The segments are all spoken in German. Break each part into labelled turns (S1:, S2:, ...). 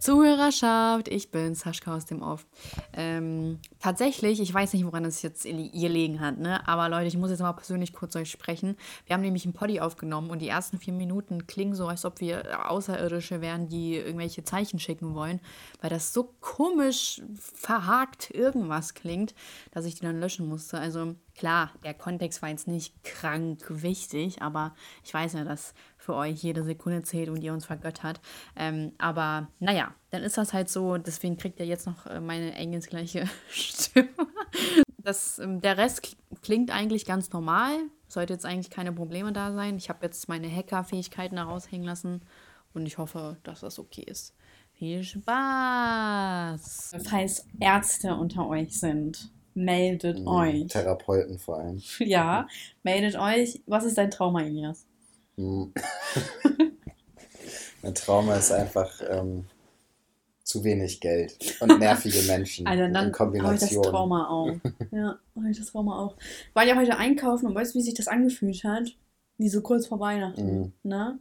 S1: Zuhörerschaft, ich bin Saschka aus dem Off. Ähm, tatsächlich, ich weiß nicht, woran es jetzt ihr liegen hat, ne? Aber Leute, ich muss jetzt mal persönlich kurz euch sprechen. Wir haben nämlich einen Poddy aufgenommen und die ersten vier Minuten klingen so, als ob wir Außerirdische wären, die irgendwelche Zeichen schicken wollen, weil das so komisch verhakt irgendwas klingt, dass ich die dann löschen musste. Also klar, der Kontext war jetzt nicht krank wichtig, aber ich weiß ja, dass für euch jede Sekunde zählt und ihr uns vergöttert. Ähm, aber naja, dann ist das halt so. Deswegen kriegt ihr jetzt noch äh, meine engelsgleiche Stimme. Das, ähm, der Rest klingt eigentlich ganz normal. Sollte jetzt eigentlich keine Probleme da sein. Ich habe jetzt meine Hacker-Fähigkeiten heraushängen lassen und ich hoffe, dass das okay ist. Viel Spaß!
S2: Falls Ärzte unter euch sind, meldet mhm, euch.
S3: Therapeuten vor allem.
S2: Ja, meldet euch. Was ist dein Trauma, Elias?
S3: Mein Trauma ist einfach ähm, zu wenig Geld und nervige Menschen
S2: also dann in Kombination. Habe ich das Trauma auch. Ja, habe ich das Trauma auch. War ja heute einkaufen und weißt du, wie sich das angefühlt hat? Wie so kurz vor Weihnachten. Mhm. Ne?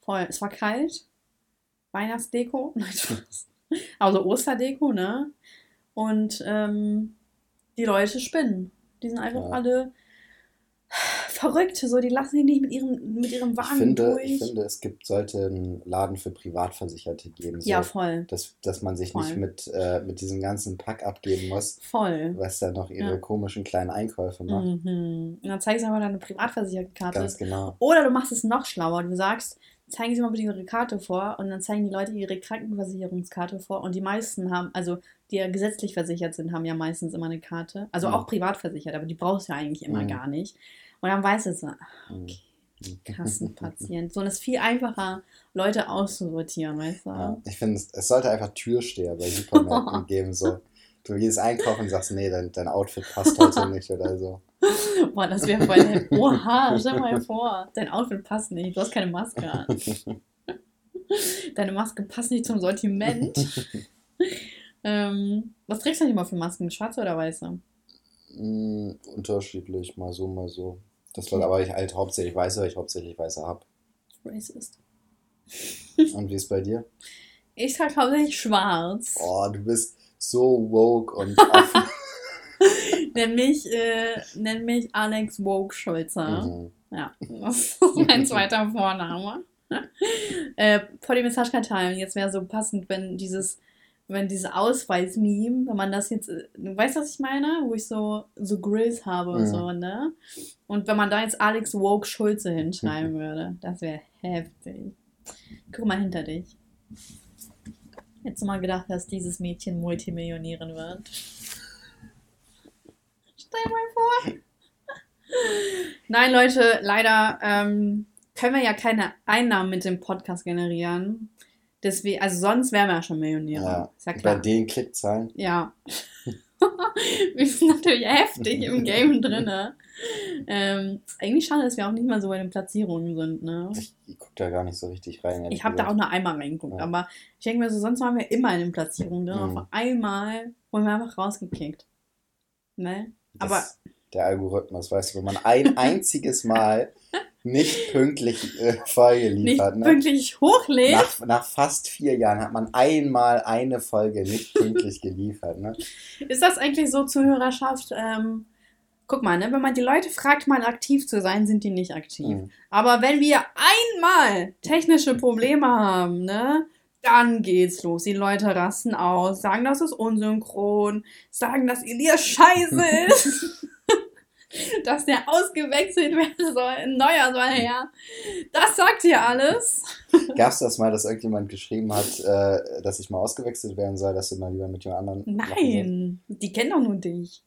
S2: Voll. Es war kalt. Weihnachtsdeko. Nein, Spaß. Also Osterdeko, ne? Und ähm, die Leute spinnen. Die sind einfach ja. alle verrückt. So, die lassen ihn nicht mit ihrem, mit ihrem Wagen
S3: ich finde, durch. Ich finde, es gibt, sollte einen Laden für Privatversicherte geben. So,
S2: ja, voll.
S3: Dass, dass man sich voll. nicht mit, äh, mit diesem ganzen Pack abgeben muss.
S2: Voll.
S3: Was dann noch ihre ja. komischen kleinen Einkäufe macht.
S2: Mhm. Und dann zeigst du einfach deine Privatversichertenkarte.
S3: Ganz genau.
S2: Oder du machst es noch schlauer. Du sagst, zeigen Sie mal bitte Ihre Karte vor und dann zeigen die Leute ihre Krankenversicherungskarte vor und die meisten haben, also die ja gesetzlich versichert sind, haben ja meistens immer eine Karte. Also mhm. auch privat versichert, aber die brauchst du ja eigentlich immer mhm. gar nicht. Und dann weißt du so, ah, okay, mhm. Kassenpatient. So, und es ist viel einfacher, Leute auszusortieren, weißt du? Ja,
S3: ich finde, es sollte einfach Türsteher bei Supermärkten geben. So. Du gehst einkaufen und sagst, nee, dein, dein Outfit passt heute nicht oder so.
S2: Boah, das wäre voll. Oha, stell mal vor, dein Outfit passt nicht, du hast keine Maske an. Deine Maske passt nicht zum Sortiment. ähm, was trägst du denn immer für Masken? Schwarze oder weiße?
S3: Mm, unterschiedlich, mal so, mal so. Das war aber ich halt hauptsächlich weiße, weil ich hauptsächlich weiße habe.
S2: Racist.
S3: und wie ist bei dir?
S2: Ich trage hauptsächlich schwarz.
S3: Oh, du bist so woke und offen.
S2: nenn mich, äh, nenn mich Alex Woke Schulzer. Mhm. Ja, das ist mein zweiter Vorname. äh, vor dem ist teilen. Jetzt wäre so passend, wenn dieses wenn dieses Ausweis-Meme, wenn man das jetzt, äh, weißt du, was ich meine? Wo ich so, so Grills habe und mhm. so, ne? Und wenn man da jetzt Alex Woke Schulze hinschreiben würde, das wäre heftig. Guck mal hinter dich. Hättest du mal gedacht, dass dieses Mädchen Multimillionärin wird? Stell mal vor. Nein, Leute, leider ähm, können wir ja keine Einnahmen mit dem Podcast generieren. Deswegen, also sonst wären wir ja schon Millionäre. Ja,
S3: ist ja klar. Bei den Klickzahlen.
S2: Ja. wir sind natürlich heftig im Game drin. Ähm, eigentlich schade, dass wir auch nicht mal so bei den Platzierungen sind. Ne?
S3: Ich, ich gucke da gar nicht so richtig rein.
S2: Ich habe da auch nur einmal reingeguckt, ja. aber ich denke mir so, sonst waren wir immer in den Platzierungen drin. Mhm. Auf einmal wurden wir einfach rausgekickt. Ne?
S3: Das aber. Der Algorithmus, weißt du, wenn man ein einziges Mal nicht pünktlich äh, Folge liefert.
S2: Nicht ne? pünktlich hochlädt.
S3: Nach, nach, fast vier Jahren hat man einmal eine Folge nicht pünktlich geliefert. Ne?
S2: Ist das eigentlich so Zuhörerschaft? Ähm, guck mal, ne, wenn man die Leute fragt, mal aktiv zu sein, sind die nicht aktiv. Mhm. Aber wenn wir einmal technische Probleme haben, ne, dann geht's los. Die Leute rasten aus, sagen, das ist unsynchron, sagen, dass Elias scheiße ist dass der ausgewechselt werden soll, ein neuer soll her. Das sagt hier alles.
S3: Gab es das mal, dass irgendjemand geschrieben hat, äh, dass ich mal ausgewechselt werden soll, dass du mal lieber mit jemand anderen.
S2: Nein, die kennen doch nur dich.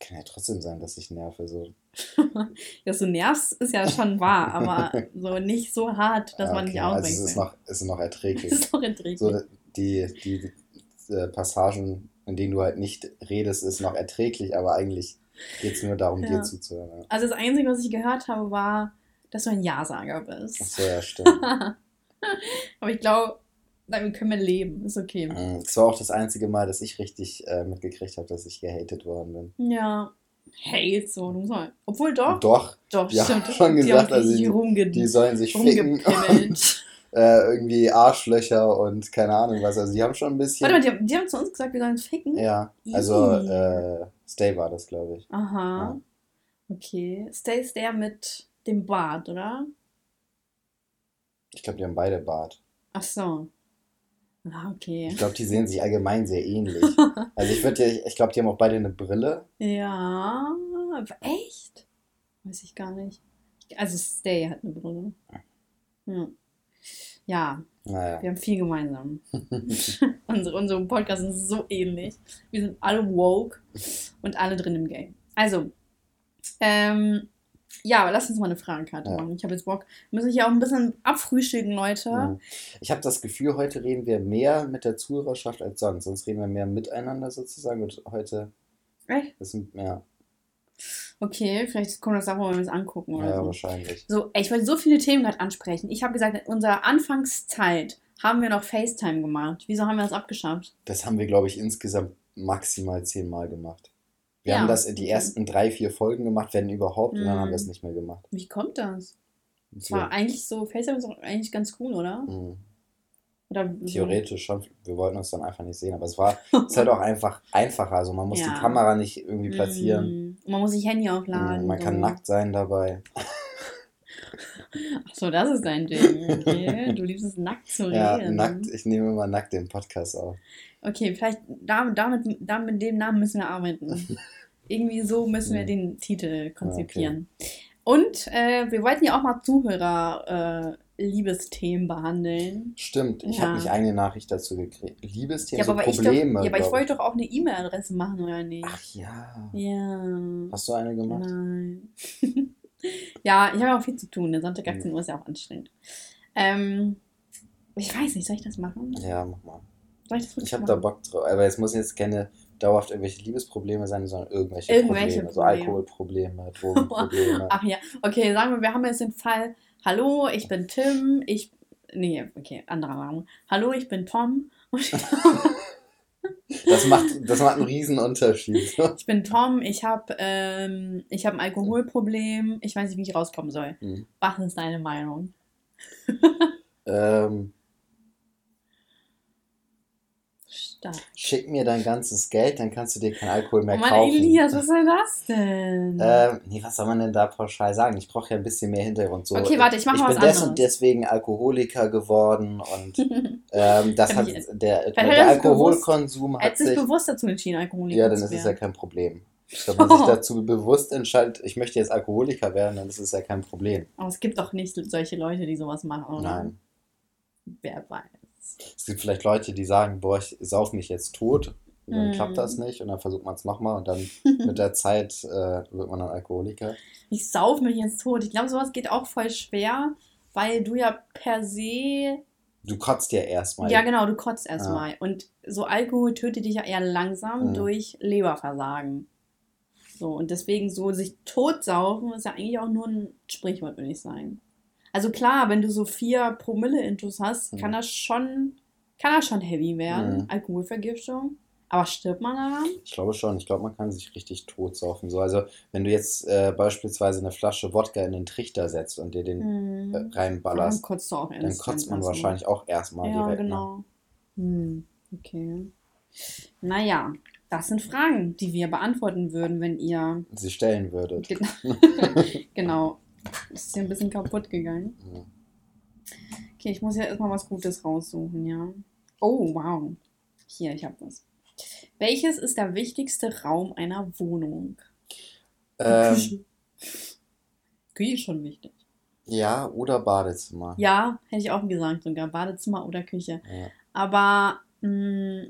S3: Kann ja trotzdem sein, dass ich nerve. So.
S2: dass du nervst, ist ja schon wahr, aber so nicht so hart, dass okay, man nicht auswechselt. Also
S3: es ist noch, ist noch erträglich.
S2: Es ist noch erträglich.
S3: So, die, die, die äh, Passagen, in denen du halt nicht redest, ist noch erträglich, aber eigentlich Geht es nur darum, ja. dir zuzuhören. Ja.
S2: Also das Einzige, was ich gehört habe, war, dass du ein Ja-Sager bist.
S3: Ach so, ja, stimmt.
S2: Aber ich glaube, damit können wir leben. Ist okay.
S3: Es war auch das einzige Mal, dass ich richtig äh, mitgekriegt habe, dass ich gehatet worden bin.
S2: Ja. Hate, so, du soll. Obwohl doch.
S3: Doch.
S2: Doch,
S3: ja, stimmt. schon gesagt, also die, die sollen sich ficken. äh, irgendwie Arschlöcher und keine Ahnung was. Also die haben schon ein bisschen.
S2: Warte mal, die, die haben zu uns gesagt, wir sollen uns ficken?
S3: Ja, also äh, Stay war das, glaube ich.
S2: Aha. Okay. Stay ist der mit dem Bart, oder?
S3: Ich glaube, die haben beide Bart.
S2: Ach so. Ah, okay.
S3: Ich glaube, die sehen sich allgemein sehr ähnlich. Also ich würde ja, ich glaube, die haben auch beide eine Brille.
S2: Ja, echt? Weiß ich gar nicht. Also Stay hat eine Brille. Ja. Ja,
S3: Naja.
S2: wir haben viel gemeinsam. unsere, unsere Podcasts sind so ähnlich. Wir sind alle woke und alle drin im Game. Also, ähm, ja, aber lass uns mal eine Fragenkarte
S3: Ja.
S2: machen. Ich habe jetzt Bock. Wir müssen hier auch ein bisschen abfrühstücken, Leute.
S3: Ich habe das Gefühl, heute reden wir mehr mit der Zuhörerschaft als sonst. Sonst reden wir mehr miteinander sozusagen. Und heute
S2: Echt?
S3: ist ein- ja,
S2: Okay, vielleicht kommt das davon, wenn wir es angucken oder
S3: ja
S2: so.
S3: wahrscheinlich.
S2: So, ey, ich wollte so viele Themen gerade ansprechen. Ich habe gesagt, in unserer Anfangszeit haben wir noch FaceTime gemacht. Wieso haben wir das abgeschafft?
S3: Das haben wir, glaube ich, insgesamt maximal zehnmal gemacht. Wir
S2: Ja,
S3: haben das in die ersten drei, vier Folgen gemacht, wenn überhaupt, und dann
S2: Mhm.
S3: haben wir es nicht mehr gemacht.
S2: Wie kommt das?
S3: So,
S2: war eigentlich so, FaceTime ist doch eigentlich ganz cool, oder?
S3: mhm.
S2: Oder so-
S3: Theoretisch schon. Wir wollten uns dann einfach nicht sehen, aber es war es ist halt auch einfach einfacher. Also man muss
S2: Ja.
S3: die Kamera nicht irgendwie platzieren.
S2: Und Man muss sich Handy aufladen.
S3: Mhm, Man kann nackt sein dabei.
S2: Ach so, das ist dein Ding. Okay. Du liebst es nackt zu
S3: Ja,
S2: reden.
S3: nackt. Ich nehme immer nackt den Podcast auf.
S2: Okay, vielleicht damit, damit, damit mit dem Namen müssen wir arbeiten. Irgendwie so müssen wir den Titel konzipieren. Und äh, wir wollten ja auch mal Zuhörer äh, Liebesthemen behandeln.
S3: Stimmt, ich
S2: Ja.
S3: habe nicht eine Nachricht dazu gekriegt. Liebesthemen,
S2: Ja,
S3: so
S2: aber, ich doch,
S3: Probleme.
S2: ja, aber ich wollte doch auch eine E-Mail-Adresse machen, oder nicht?
S3: Ach ja.
S2: Ja.
S3: Hast du eine gemacht?
S2: Nein. ja, ich habe auch viel zu tun. Der Sonntag 18 Uhr ist ja auch anstrengend. Ähm, ich weiß nicht, soll ich das machen?
S3: Ja, mach mal.
S2: Soll ich das wirklich
S3: Ich habe da
S2: machen?
S3: Bock drauf. Aber es müssen jetzt keine dauerhaft irgendwelche Liebesprobleme sein, sondern irgendwelche,
S2: Irgendwelche
S3: Probleme. So
S2: Probleme.
S3: Alkoholprobleme, Drogenprobleme.
S2: Ach ja, okay, sagen wir, wir haben jetzt den Fall, hallo, ich bin Tim, ich, nee, okay, anderer Name. Hallo, ich bin Tom und
S3: Das macht, das macht einen riesen Unterschied.
S2: ich bin Tom, ich habe ähm, ich hab ein Alkoholproblem, ich weiß nicht, wie ich rauskommen soll.
S3: Mhm.
S2: Was ist deine Meinung?
S3: ähm,
S2: Stark.
S3: schick mir dein ganzes Geld, dann kannst du dir keinen Alkohol mehr
S2: Oh Mann,
S3: kaufen.
S2: Elias, was soll das denn?
S3: Ähm, nee, was soll man denn da pauschal sagen? Ich brauche ja ein bisschen mehr Hintergrund. So,
S2: Okay, warte, ich mach
S3: ich
S2: mal
S3: bin
S2: was
S3: des
S2: anderes.
S3: und deswegen Alkoholiker geworden und ähm, das hat
S2: ich-
S3: der, der
S2: er
S3: Alkoholkonsum
S2: er
S3: hat
S2: sich
S3: sich.
S2: bewusst dazu entschieden, Alkoholiker
S3: Ja, dann ist es ja kein Problem. Wenn man sich dazu bewusst entscheidet, ich möchte jetzt Alkoholiker werden, dann ist es ja kein Problem.
S2: Aber es gibt doch nicht solche Leute, die sowas machen, oder?
S3: Nein.
S2: Wer weiß.
S3: Es gibt vielleicht Leute, die sagen, boah, ich sauf mich jetzt tot. Und dann
S2: Mhm.
S3: klappt das nicht und dann versucht man es nochmal und dann mit der Zeit äh, wird man dann Alkoholiker.
S2: Ich sauf mich jetzt tot. Ich glaube, sowas geht auch voll schwer, weil du ja per se.
S3: Du kotzt ja erstmal.
S2: Ja, genau, du kotzt
S3: Ja.
S2: erstmal. Und so Alkohol tötet dich ja eher langsam
S3: Mhm.
S2: durch Leberversagen. So, und deswegen so sich totsaufen ist ja eigentlich auch nur ein Sprichwort, würde ich sagen. Also klar, wenn du so vier Promille-Intus hast, kann das schon, kann das schon heavy werden.
S3: Mhm.
S2: Alkoholvergiftung. Aber stirbt man daran?
S3: Ich glaube schon. Ich glaube, man kann sich richtig totsaufen. So, also, wenn du jetzt äh, beispielsweise eine Flasche Wodka in den Trichter setzt und dir den
S2: Mhm.
S3: äh,
S2: Dann
S3: reinballerst,
S2: kotzt du auch
S3: dann kotzt man wahrscheinlich auch erstmal
S2: Ja,
S3: direkt. Ne?
S2: genau. Hm, okay. Naja, das sind Fragen, die wir beantworten würden, wenn ihr.
S3: Sie stellen würdet.
S2: Genau. genau. Ist hier ein bisschen kaputt gegangen.
S3: Ja.
S2: Okay, ich muss ja erstmal was Gutes raussuchen, ja. Oh, wow. Hier, ich habe was. Welches ist der wichtigste Raum einer Wohnung?
S3: Ähm,
S2: Küche. Küche ist schon wichtig.
S3: ja, oder Badezimmer.
S2: Ja, hätte ich auch gesagt, sogar Badezimmer oder Küche.
S3: Ja.
S2: Aber, mh,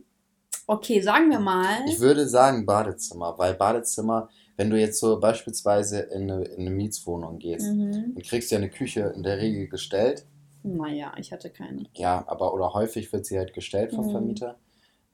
S2: okay, sagen wir mal.
S3: Ich würde sagen Badezimmer, weil Badezimmer, wenn du jetzt so beispielsweise in eine, in eine Mietswohnung gehst,
S2: Mhm.
S3: dann kriegst du ja eine Küche in der Regel gestellt.
S2: Naja, ich hatte keine.
S3: Ja, aber oder häufig wird sie halt gestellt vom
S2: Mhm.
S3: Vermieter.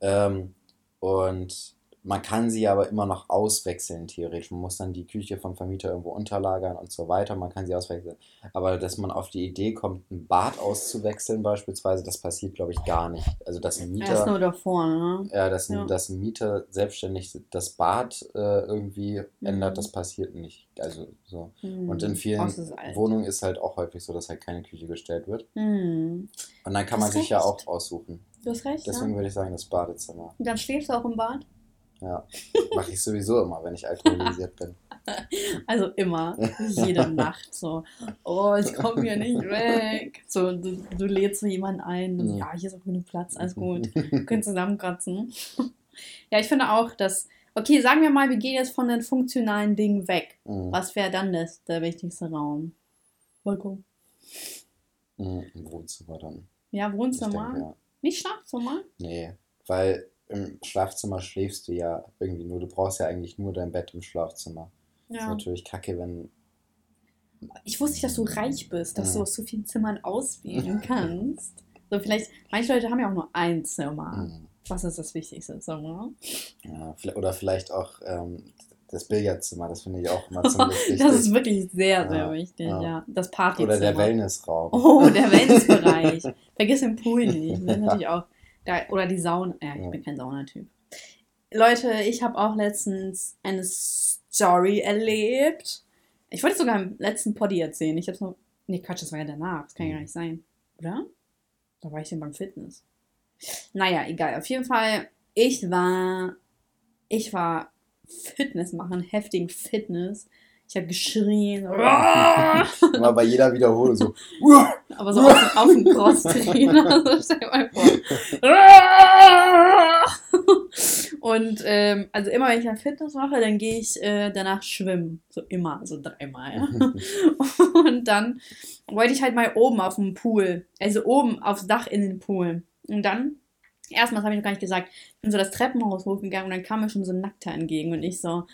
S3: Ähm, und man kann sie aber immer noch auswechseln, theoretisch. Man muss dann die Küche vom Vermieter irgendwo unterlagern und so weiter. Man kann sie auswechseln. Aber dass man auf die Idee kommt, ein Bad auszuwechseln, beispielsweise, das passiert, glaube ich, gar nicht. Also, dass ein Mieter.
S2: Erst nur davor, ne?
S3: Ja, dass ein,
S2: Ja.
S3: dass ein Mieter selbstständig das Bad äh, irgendwie ändert,
S2: Mhm.
S3: das passiert nicht. Also, so.
S2: Hm.
S3: Und in vielen
S2: ist.
S3: Wohnungen ist halt auch häufig so, dass halt keine Küche gestellt wird.
S2: Hm.
S3: Und dann kann
S2: Du
S3: man sich ja
S2: recht.
S3: auch aussuchen.
S2: Du hast recht,
S3: Deswegen
S2: ja.
S3: würde ich sagen, das Badezimmer.
S2: Und dann schläfst du auch im Bad?
S3: Ja, mache ich sowieso immer, wenn ich alkoholisiert bin.
S2: Also immer, jede Nacht so, oh, ich komme hier nicht weg. So, du, du lädst so jemanden ein, ja, hier ist auch genug Platz, alles gut. Wir können zusammenkratzen. Ja, ich finde auch, dass, okay, sagen wir mal, wir gehen jetzt von den funktionalen Dingen weg.
S3: Mhm.
S2: Was wäre dann das, der wichtigste Raum? Balkon.
S3: Mhm, Im Wohnzimmer dann.
S2: Ja, Wohnzimmer.
S3: denke, ja.
S2: Nicht Schlafzimmer?
S3: Nee, weil im Schlafzimmer schläfst du ja irgendwie nur. Du brauchst ja eigentlich nur dein Bett im Schlafzimmer. Das ist
S2: Ja.
S3: natürlich kacke, wenn.
S2: Ich wusste nicht, dass du reich bist, dass
S3: Ja.
S2: du aus so vielen Zimmern auswählen kannst. So, vielleicht, manche Leute haben ja auch nur ein Zimmer.
S3: Mhm.
S2: Was ist das wichtigste Zimmer?
S3: Ja, oder vielleicht auch ähm, das Billardzimmer, das finde ich auch immer ziemlich wichtig.
S2: Das ist wirklich sehr, sehr
S3: Ja,
S2: wichtig,
S3: ja.
S2: ja. Das Partyzimmer.
S3: oder der Wellnessraum.
S2: Oh, der Wellnessbereich. Vergiss den Pool nicht. Das ist natürlich auch. Da, oder die Sauna. Ja, ich
S3: Ja.
S2: bin kein Saunatyp. Leute, ich habe auch letztens eine Story erlebt. Ich wollte es sogar im letzten Poddy erzählen. Ich habe es noch. Nee, Quatsch, das war ja danach. Das kann ja gar nicht sein. Oder? Da war ich denn beim Fitness. Naja, egal. Auf jeden Fall, ich war. Ich war Fitness machen, heftigen Fitness. Ich habe geschrien.
S3: Immer bei jeder Wiederholung so.
S2: Aber so auf, auf dem Crosstrainer. So stell dir mal vor. Und ähm, also immer wenn ich ein Fitness mache, dann gehe ich äh, danach schwimmen. So immer, so dreimal. Ja? Und dann wollte ich halt mal oben auf dem Pool, also oben aufs Dach in den Pool. Und dann, erstmal, habe ich noch gar nicht gesagt, ich bin so das Treppenhaus hochgegangen und dann kam mir schon so ein Nackter entgegen und ich so,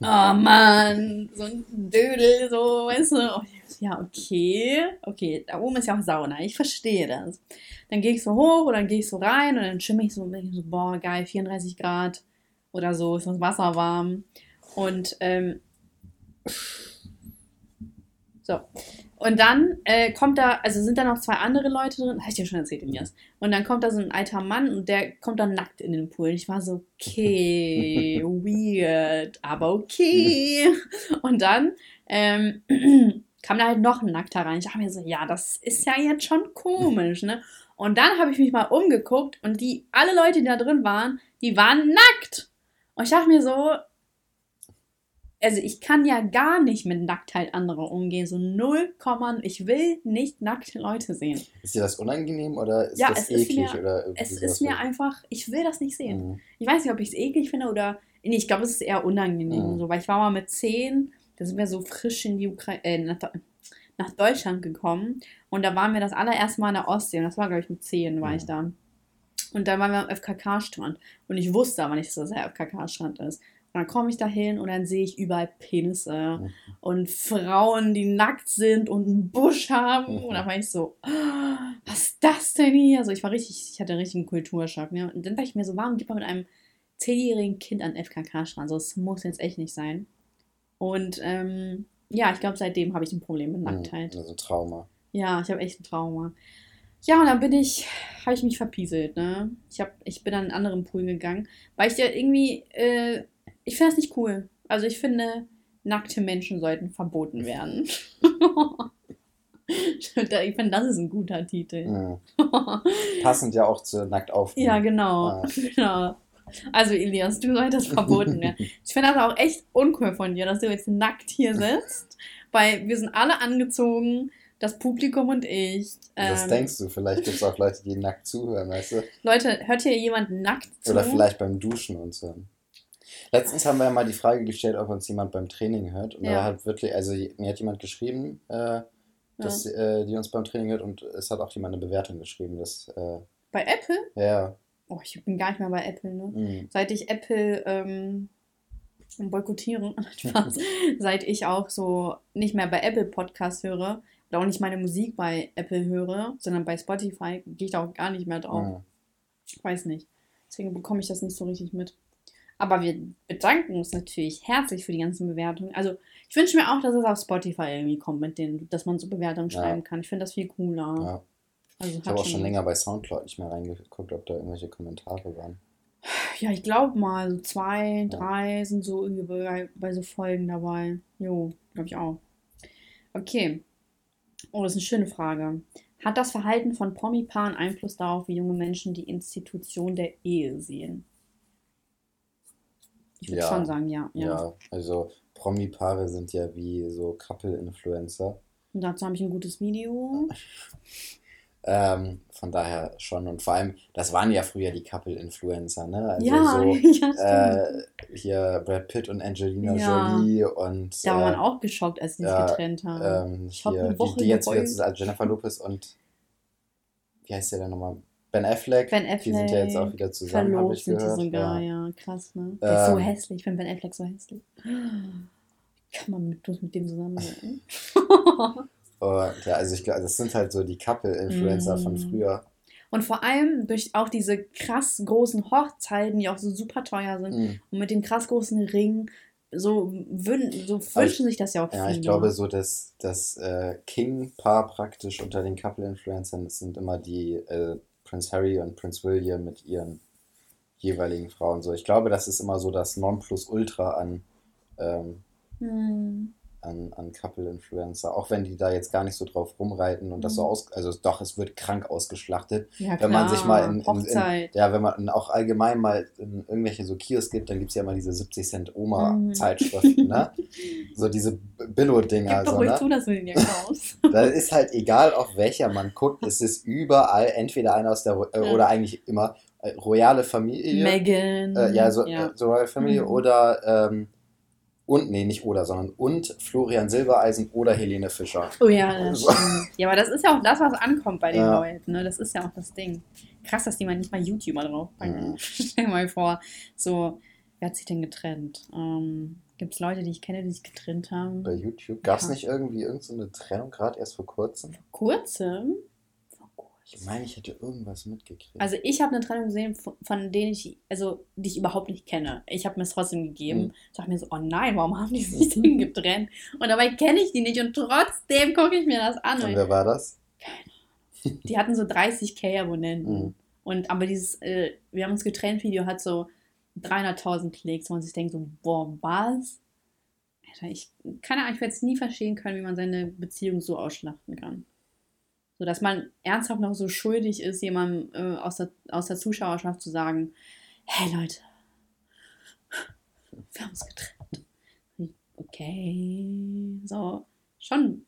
S2: oh Mann, so ein Dödel, so, weißt du. So, ja, okay, okay, da oben ist ja auch Sauna, ich verstehe das. Dann gehe ich so hoch und dann gehe ich so rein und dann schimme ich so und denke so, boah, geil, 34 Grad oder so, ist das Wasser warm. Und, ähm, so. Und dann äh, kommt da, also sind da noch zwei andere Leute drin, habe ich dir schon erzählt, Elias. Und dann kommt da so ein alter Mann und der kommt dann nackt in den Pool. Und ich war so, okay, weird, aber okay. Und dann ähm, kam da halt noch ein Nackter rein. Ich dachte mir so, ja, das ist ja jetzt schon komisch, ne? Und dann habe ich mich mal umgeguckt und die, alle Leute, die da drin waren, die waren nackt. Und ich dachte mir so, also ich kann ja gar nicht mit Nacktheit anderer umgehen. So null Komma, ich will nicht nackte Leute sehen.
S3: Ist dir das unangenehm oder ist
S2: Ja,
S3: das
S2: es ist
S3: eklig?
S2: mir-
S3: oder
S2: Es ist mir einfach, ich will das nicht sehen.
S3: Mhm.
S2: Ich weiß nicht, ob ich es eklig finde oder. Nee, ich glaube, es ist eher unangenehm.
S3: Mhm.
S2: So, weil ich war mal mit zehn, da sind wir so frisch in die Ukraine, äh, nach, nach Deutschland gekommen. Und da waren wir das allererste Mal in der Ostsee. Und das war, glaube ich, mit zehn war ich
S3: Mhm.
S2: da. Und dann waren wir am FKK-Strand. Und ich wusste aber nicht, dass das der FKK-Strand ist. Und dann komme ich da hin und dann sehe ich überall Penisse
S3: Mhm.
S2: und Frauen, die nackt sind und einen Busch haben.
S3: Mhm.
S2: Und da war ich so, "Ah, was ist das denn hier? Also ich war richtig, ich hatte einen richtigen Kulturschock. Ne? Und dann dachte ich mir so, warum geht man mit einem zehnjährigen Kind an den FKK-Strand? So, das muss jetzt echt nicht sein. Und ähm, ja, ich glaube, seitdem habe ich ein Problem mit Nacktheit.
S3: Mhm. Also ein Trauma.
S2: Ja, ich habe echt ein Trauma. Ja, und dann bin ich, habe ich mich verpieselt, ne? Ich, hab, ich bin an einen anderen Pool gegangen, weil ich ja irgendwie, äh, ich finde das nicht cool. Also ich finde, nackte Menschen sollten verboten werden. ich finde, das ist ein guter Titel.
S3: Mhm. Passend ja auch zu nackt auf.
S2: Ja, genau.
S3: Ah.
S2: genau. Also Elias, du solltest verboten werden. Ich finde das auch echt uncool von dir, dass du jetzt nackt hier sitzt, weil wir sind alle angezogen, das Publikum und ich.
S3: Das
S2: Ähm,
S3: denkst du, vielleicht gibt es auch Leute, die nackt zuhören, weißt du?
S2: Leute, hört hier jemand nackt zu?
S3: Oder vielleicht beim Duschen und so. Letztens haben wir ja mal die Frage gestellt, ob uns jemand beim Training hört. Und
S2: Ja.
S3: da hat wirklich, also mir hat jemand geschrieben, äh, dass, äh, die uns beim Training hört und es hat auch jemand eine Bewertung geschrieben, dass, äh,
S2: Bei Apple?
S3: ja,
S2: Oh, ich bin gar nicht mehr bei Apple, ne?
S3: mh,
S2: Seit ich Apple ähm, boykottiere, Spaß, seit ich auch so nicht mehr bei Apple Podcasts höre oder auch nicht meine Musik bei Apple höre, sondern bei Spotify, gehe ich da auch gar nicht mehr drauf.
S3: mh.
S2: Ich weiß nicht. Deswegen bekomme ich das nicht so richtig mit. Aber wir bedanken uns natürlich herzlich für die ganzen Bewertungen. Also ich wünsche mir auch, dass es auf Spotify irgendwie kommt, mit denen, dass man so Bewertungen
S3: Ja.
S2: schreiben kann. Ich finde das viel cooler.
S3: Ja.
S2: Also
S3: Ich habe auch schon
S2: was.
S3: länger bei Soundcloud nicht mehr reingeguckt, ob da irgendwelche Kommentare waren.
S2: Ja, ich glaube mal, so zwei,
S3: Ja.
S2: drei sind so irgendwie bei, bei so Folgen dabei. Jo, glaube ich auch. Okay. Oh, das ist eine schöne Frage. Hat das Verhalten von Promi-Paaren Einfluss darauf, wie junge Menschen die Institution der Ehe sehen? Ich würde
S3: Ja.
S2: schon sagen, ja. ja.
S3: Ja, also Promi-Paare sind ja wie so Couple-Influencer.
S2: Und dazu habe ich ein gutes Video.
S3: Ähm, von daher schon. Und vor allem, das waren ja früher die Couple-Influencer, ne? Also
S2: ja,
S3: so
S2: ja,
S3: äh, hier Brad Pitt und Angelina
S2: Ja.
S3: Jolie und
S2: da war man
S3: äh,
S2: auch geschockt, als sie sich
S3: ja,
S2: getrennt haben.
S3: ähm,
S2: Ich
S3: hier,
S2: eine
S3: die,
S2: Woche
S3: die jetzt wieder
S2: geheult.
S3: zusammen, Jennifer Lopez und wie heißt der denn nochmal? Ben Affleck.
S2: Ben
S3: Die sind ja jetzt auch
S2: Affleck,
S3: wieder zusammen, habe ich
S2: sind die
S3: gehört.
S2: sogar,
S3: ja.
S2: ja. krass, ne? Der ist so
S3: Ähm,
S2: hässlich, ich finde Ben Affleck so hässlich. Kann man mit, bloß mit dem zusammen sein?
S3: Und ja, also ich glaube, das sind halt so die Couple-Influencer von
S2: Mm.
S3: früher.
S2: Und vor allem durch auch diese krass großen Hochzeiten, die auch so super teuer sind,
S3: Mhm.
S2: und mit dem krass großen Ring, so, wün so wünschen sich das ja auch
S3: Ja,
S2: viele.
S3: ich glaube so, dass das äh, King-Paar praktisch unter den Couple-Influencern, das sind immer die äh, Prince Harry und Prince William mit ihren jeweiligen Frauen. So, ich glaube, das ist immer so das Nonplusultra an, ähm,
S2: Hm.
S3: An, an Couple-Influencer. Auch wenn die da jetzt gar nicht so drauf rumreiten und das so
S2: Mhm.
S3: aus, also doch, es wird krank ausgeschlachtet.
S2: Ja,
S3: Wenn man sich mal in, in, in ja, wenn man auch allgemein mal in irgendwelche so Kiosk gibt, dann gibt es ja immer diese 70 Cent Oma-Zeitschriften, ne? So diese Billo-Dinger. So, ne?
S2: zu, dass du den dir kaufst.
S3: Da ist halt egal, auf welcher man guckt, es ist überall entweder einer aus der, äh,
S2: Ja.
S3: oder eigentlich immer äh, royale Familie.
S2: Megan.
S3: Äh, ja, so,
S2: ja.
S3: Äh, so Royal Family
S2: Mhm.
S3: oder, ähm, und, nee, nicht oder, sondern und Florian Silbereisen oder Helene Fischer.
S2: Oh ja, das
S3: So.
S2: stimmt. Ja, aber das ist ja auch das, was ankommt bei den
S3: Ja.
S2: Leuten. Ne? Das ist ja auch das Ding. Krass, dass die mal nicht mal YouTuber draufpacken.
S3: Mhm.
S2: Stell dir mal vor, so, wer hat sich denn getrennt? Ähm, Gibt es Leute, die ich kenne, die sich getrennt haben?
S3: Bei YouTube. Gab es
S2: Ja.
S3: nicht irgendwie irgendeine Trennung, gerade erst vor kurzem?
S2: Kurzem?
S3: Ich meine, ich hätte irgendwas mitgekriegt.
S2: Also ich habe eine Trennung gesehen, von, von denen ich, also die ich überhaupt nicht kenne. Ich habe mir es trotzdem gegeben.
S3: Mhm.
S2: Ich dachte mir so, oh nein, warum haben die sich denn getrennt? Und dabei kenne ich die nicht und trotzdem gucke ich mir das an.
S3: und wer war das?
S2: Die hatten so 30k Abonnenten.
S3: Mhm.
S2: Und aber dieses, äh, wir haben uns getrennt Video hat so 300.000 Klicks, wo man sich denkt so, boah, was? Alter, ich, keine Ahnung, ich werde es nie verstehen können, wie man seine Beziehung so ausschlachten kann. So, dass man ernsthaft noch so schuldig ist, jemandem äh, aus, der, aus der Zuschauerschaft zu sagen, hey Leute, wir haben uns getrennt. Okay, so, schon,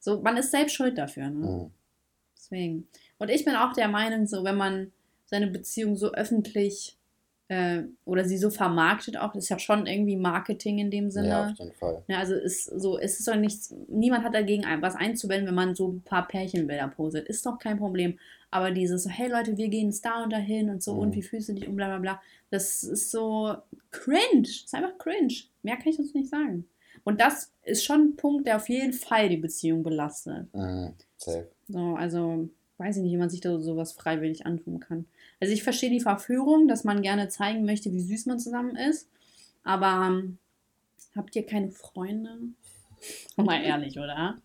S2: so, man ist selbst schuld dafür, ne?
S3: Mhm.
S2: Deswegen. Und ich bin auch der Meinung, so wenn man seine Beziehung so öffentlich äh, oder sie so vermarktet auch, das ist ja schon irgendwie Marketing in dem Sinne.
S3: Ja, auf jeden Fall.
S2: Ja, also ist so, es ist doch nichts, niemand hat dagegen was einzuwenden, wenn man so ein paar Pärchenbilder postet. Ist doch kein Problem. Aber dieses, so, hey Leute, wir gehen da und dahin und so,
S3: Mhm.
S2: und wie fühlst du dich und bla bla bla, das ist so cringe. Das ist einfach cringe. Mehr kann ich dazu nicht sagen. Und das ist schon ein Punkt, der auf jeden Fall die Beziehung belastet.
S3: Mhm. Safe.
S2: So, also weiß ich nicht, wie man sich da sowas freiwillig antun kann. Also ich verstehe die Verführung, dass man gerne zeigen möchte, wie süß man zusammen ist. Aber ähm, habt ihr keine Freunde? Mal ehrlich, oder?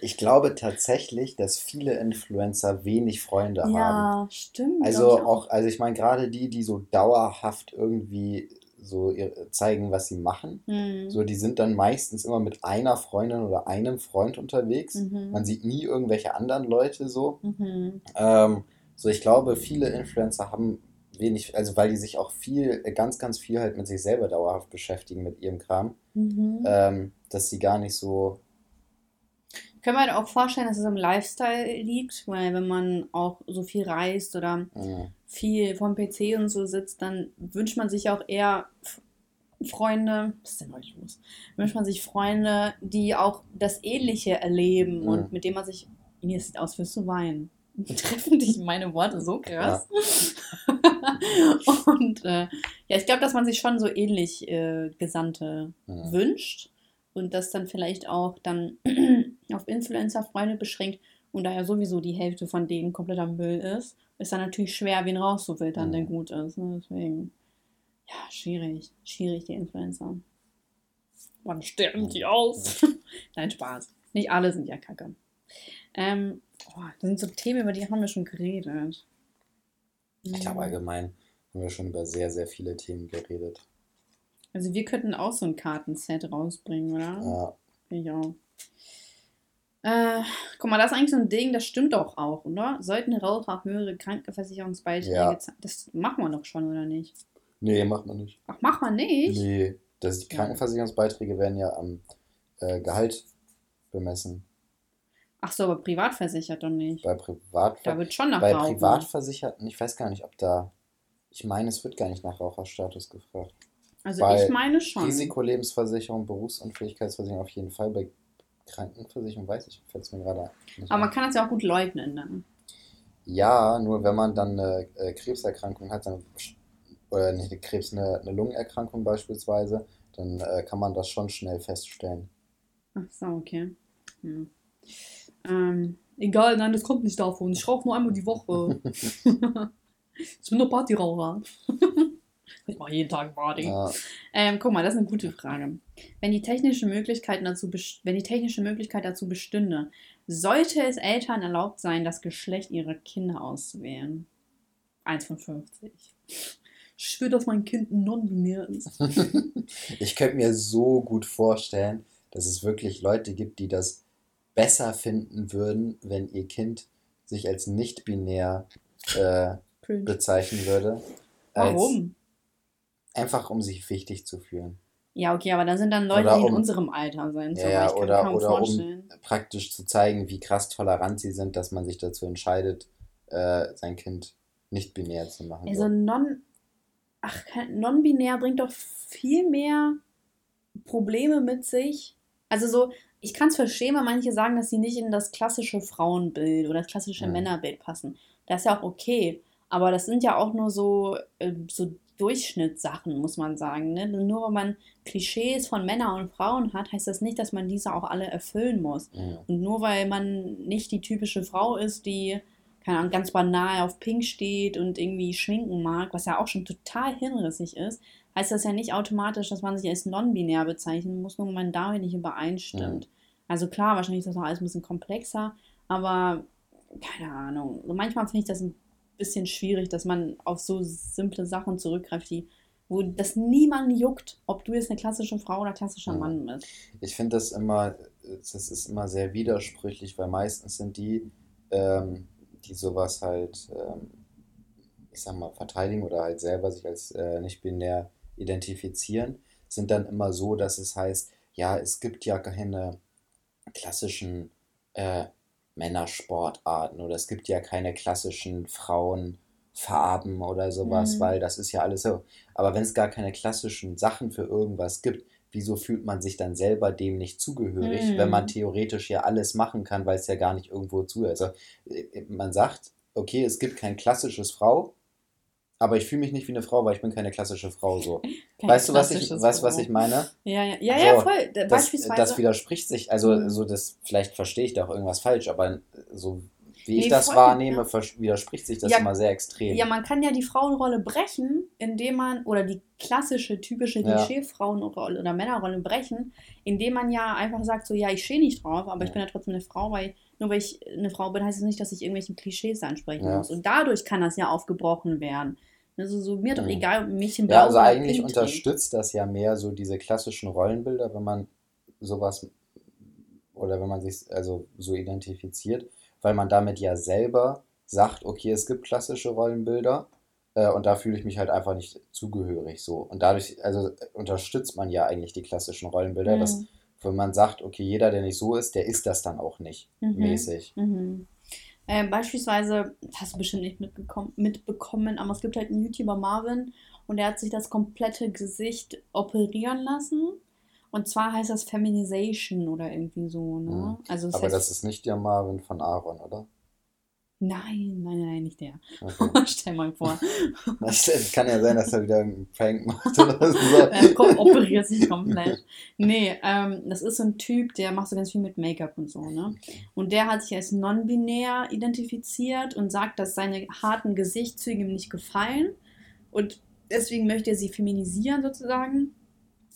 S3: Ich glaube tatsächlich, dass viele Influencer wenig Freunde haben.
S2: Ja, stimmt.
S3: Also
S2: glaub ich
S3: auch, also ich meine gerade die, die so dauerhaft irgendwie so zeigen, was sie machen.
S2: Hm.
S3: So, die sind dann meistens immer mit einer Freundin oder einem Freund unterwegs.
S2: Mhm.
S3: Man sieht nie irgendwelche anderen Leute so.
S2: Mhm.
S3: Ähm, so, ich glaube, viele Influencer haben wenig, also weil die sich auch viel, ganz, ganz viel halt mit sich selber dauerhaft beschäftigen mit ihrem Kram,
S2: Mhm.
S3: ähm, dass sie gar nicht so,
S2: Können wir auch vorstellen, dass es am Lifestyle liegt, weil wenn man auch so viel reist oder
S3: mh,
S2: viel vom PC und so sitzt, dann wünscht man sich auch eher Freunde, was ist denn heute los? Wünscht man sich Freunde, die auch das Ähnliche erleben
S3: Mhm.
S2: und mit dem man sich, Ines sieht aus, wirst du weinen. Treffen dich meine Worte so krass. und äh, ja, ich glaube, dass man sich schon so ähnlich äh, Gesandte
S3: mh.
S2: wünscht und das dann vielleicht auch dann auf Influencer-Freunde beschränkt und da ja sowieso die Hälfte von denen kompletter Müll ist, ist dann natürlich schwer, wen rauszufiltern,
S3: Mhm.
S2: der gut ist. Ne? Deswegen, ja, schwierig. Schwierig, die Influencer. Wann sterben die aus? Nein, Spaß. Nicht alle sind ja kacke. Ähm, oh, das sind so Themen, über die haben wir schon geredet.
S3: Ich glaube, allgemein haben wir schon über sehr, sehr viele Themen geredet.
S2: Also wir könnten auch so ein Kartenset rausbringen, oder?
S3: Ja.
S2: Ich auch. Äh, guck mal, das ist eigentlich so ein Ding, das stimmt doch auch, oder? Sollten Raucher höhere Krankenversicherungsbeiträge
S3: Ja.
S2: zahlen? Das machen wir doch schon, oder nicht?
S3: Nee, macht man nicht.
S2: Ach, machen wir nicht?
S3: Nee, das, die
S2: Ja.
S3: Krankenversicherungsbeiträge werden ja am äh, Gehalt bemessen.
S2: Ach so, aber privatversichert doch nicht.
S3: Bei Privat
S2: Da wird schon nach
S3: bei
S2: Rauchen.
S3: Privatversicherten, ich weiß gar nicht, ob da. Ich meine, es wird gar nicht nach Raucherstatus gefragt.
S2: Also
S3: bei
S2: ich meine schon.
S3: Risikolebensversicherung, Berufsunfähigkeitsversicherung auf jeden Fall. Bei Krankenversicherung weiß ich, fällt es mir gerade nicht
S2: Aber man
S3: ein.
S2: kann das ja auch gut leugnen dann.
S3: Ja, nur wenn man dann eine äh, Krebserkrankung hat, dann, oder nicht eine Krebs, eine, eine Lungenerkrankung beispielsweise, dann äh, kann man das schon schnell feststellen.
S2: Ach so, okay. Hm. Ähm, egal, nein, das kommt nicht davon. Ich rauche nur einmal die Woche. ich bin nur Partyraucher. ich mache jeden Tag Party.
S3: Ja,
S2: Ähm, guck mal, das ist eine gute Frage. Wenn die technische Möglichkeit dazu, wenn die technische Möglichkeit dazu bestünde, sollte es Eltern erlaubt sein, das Geschlecht ihrer Kinder auszuwählen? 1 von 50. Ich will, dass mein Kind non-binär ist.
S3: ich könnte mir so gut vorstellen, dass es wirklich Leute gibt, die das besser finden würden, wenn ihr Kind sich als nicht-binär äh,
S2: Cringe.
S3: bezeichnen würde.
S2: Warum?
S3: Einfach um sich wichtig zu fühlen.
S2: Ja, okay, aber dann sind dann Leute,
S3: Oder
S2: die in
S3: um-
S2: unserem Alter sind.
S3: Ja, ja, oder,
S2: kaum
S3: oder um
S2: vorstellen.
S3: praktisch zu zeigen, wie krass tolerant sie sind, dass man sich dazu entscheidet, äh, sein Kind nicht binär zu machen.
S2: Also
S3: So.
S2: non, ach, non-binär bringt doch viel mehr Probleme mit sich. Also so, ich kann es verstehen, weil manche sagen, dass sie nicht in das klassische Frauenbild oder das klassische
S3: Mhm.
S2: Männerbild passen. Das ist ja auch okay. Aber das sind ja auch nur so, äh, so Durchschnittssachen, muss man sagen. Ne? Nur weil man Klischees von Männern und Frauen hat, heißt das nicht, dass man diese auch alle erfüllen muss.
S3: Ja.
S2: Und nur weil man nicht die typische Frau ist, die, keine Ahnung, ganz banal auf Pink steht und irgendwie schminken mag, was ja auch schon total hinrissig ist, heißt das ja nicht automatisch, dass man sich als non-binär bezeichnen muss, nur weil man damit nicht übereinstimmt. Also klar, wahrscheinlich ist das noch alles ein bisschen komplexer, aber keine Ahnung. So manchmal finde ich das ein bisschen schwierig, dass man auf so simple Sachen zurückgreift, die, wo das niemand juckt, ob du jetzt eine klassische Frau oder klassischer
S3: Ja.
S2: Mann bist.
S3: Ich finde das immer, das ist immer sehr widersprüchlich, weil meistens sind die, ähm, die sowas halt, ähm, ich sag mal, verteidigen oder halt selber sich als äh, nicht binär identifizieren, sind dann immer so, dass es heißt, ja, es gibt ja keine klassischen äh, Männersportarten oder es gibt ja keine klassischen Frauenfarben oder sowas,
S2: Mhm.
S3: weil das ist ja alles so. Aber wenn es gar keine klassischen Sachen für irgendwas gibt, wieso fühlt man sich dann selber dem nicht zugehörig,
S2: Mhm.
S3: wenn man theoretisch ja alles machen kann, weil es ja gar nicht irgendwo zu. Also äh, man sagt, okay, es gibt kein klassisches Frau, aber ich fühle mich nicht wie eine Frau, weil ich bin keine klassische Frau so.
S2: Kein
S3: weißt du, was ich, weißt, was ich meine?
S2: Ja, ja, ja, ja
S3: So,
S2: voll. Da-
S3: Das,
S2: Beispielsweise.
S3: das widerspricht sich, also
S2: Mhm.
S3: so das, vielleicht verstehe ich da auch irgendwas falsch, aber so wie ich
S2: Nee,
S3: das
S2: voll,
S3: wahrnehme,
S2: ja.
S3: widerspricht sich das
S2: Ja,
S3: immer sehr extrem.
S2: ja, man kann ja die Frauenrolle brechen, indem man, oder die klassische, typische
S3: Ja.
S2: Klischee-Frauenrolle oder Männerrolle brechen, indem man ja einfach sagt, so, ja, ich stehe nicht drauf, aber ich
S3: Ja.
S2: bin ja trotzdem eine Frau, weil nur weil ich eine Frau bin, heißt es nicht, dass ich irgendwelchen Klischees ansprechen
S3: Ja.
S2: muss. Und dadurch kann das ja aufgebrochen werden. Also so, mir doch
S3: Mhm.
S2: egal, ob ein Mädchen blau
S3: Ja, also eigentlich unterstützt das ja mehr so diese klassischen Rollenbilder, wenn man sowas oder wenn man sich also so identifiziert, weil man damit ja selber sagt, okay, es gibt klassische Rollenbilder äh, und da fühle ich mich halt einfach nicht zugehörig so. Und dadurch, also unterstützt man ja eigentlich die klassischen Rollenbilder,
S2: Mhm.
S3: dass wenn man sagt, okay, jeder, der nicht so ist, der ist das dann auch nicht
S2: Mhm.
S3: mäßig.
S2: Mhm. Äh, beispielsweise, das hast du bestimmt nicht mitbekommen, mitbekommen, aber es gibt halt einen YouTuber Marvin und der hat sich das komplette Gesicht operieren lassen. Und zwar heißt das Feminization oder irgendwie so, ne?
S3: Mhm.
S2: Also
S3: Aber
S2: heißt,
S3: das ist nicht der Marvin von Aaron, oder?
S2: Nein, nein, nein, nicht der.
S3: Okay.
S2: Stell mal vor.
S3: Das kann ja sein, dass er wieder irgendeinen Prank macht oder so.
S2: Er kommt, operiert sich komplett. Nee, ähm, das ist so ein Typ, der macht so ganz viel mit Make-up und so, ne? Und der hat sich als non-binär identifiziert und sagt, dass seine harten Gesichtszüge ihm nicht gefallen. Und deswegen möchte er sie feminisieren sozusagen.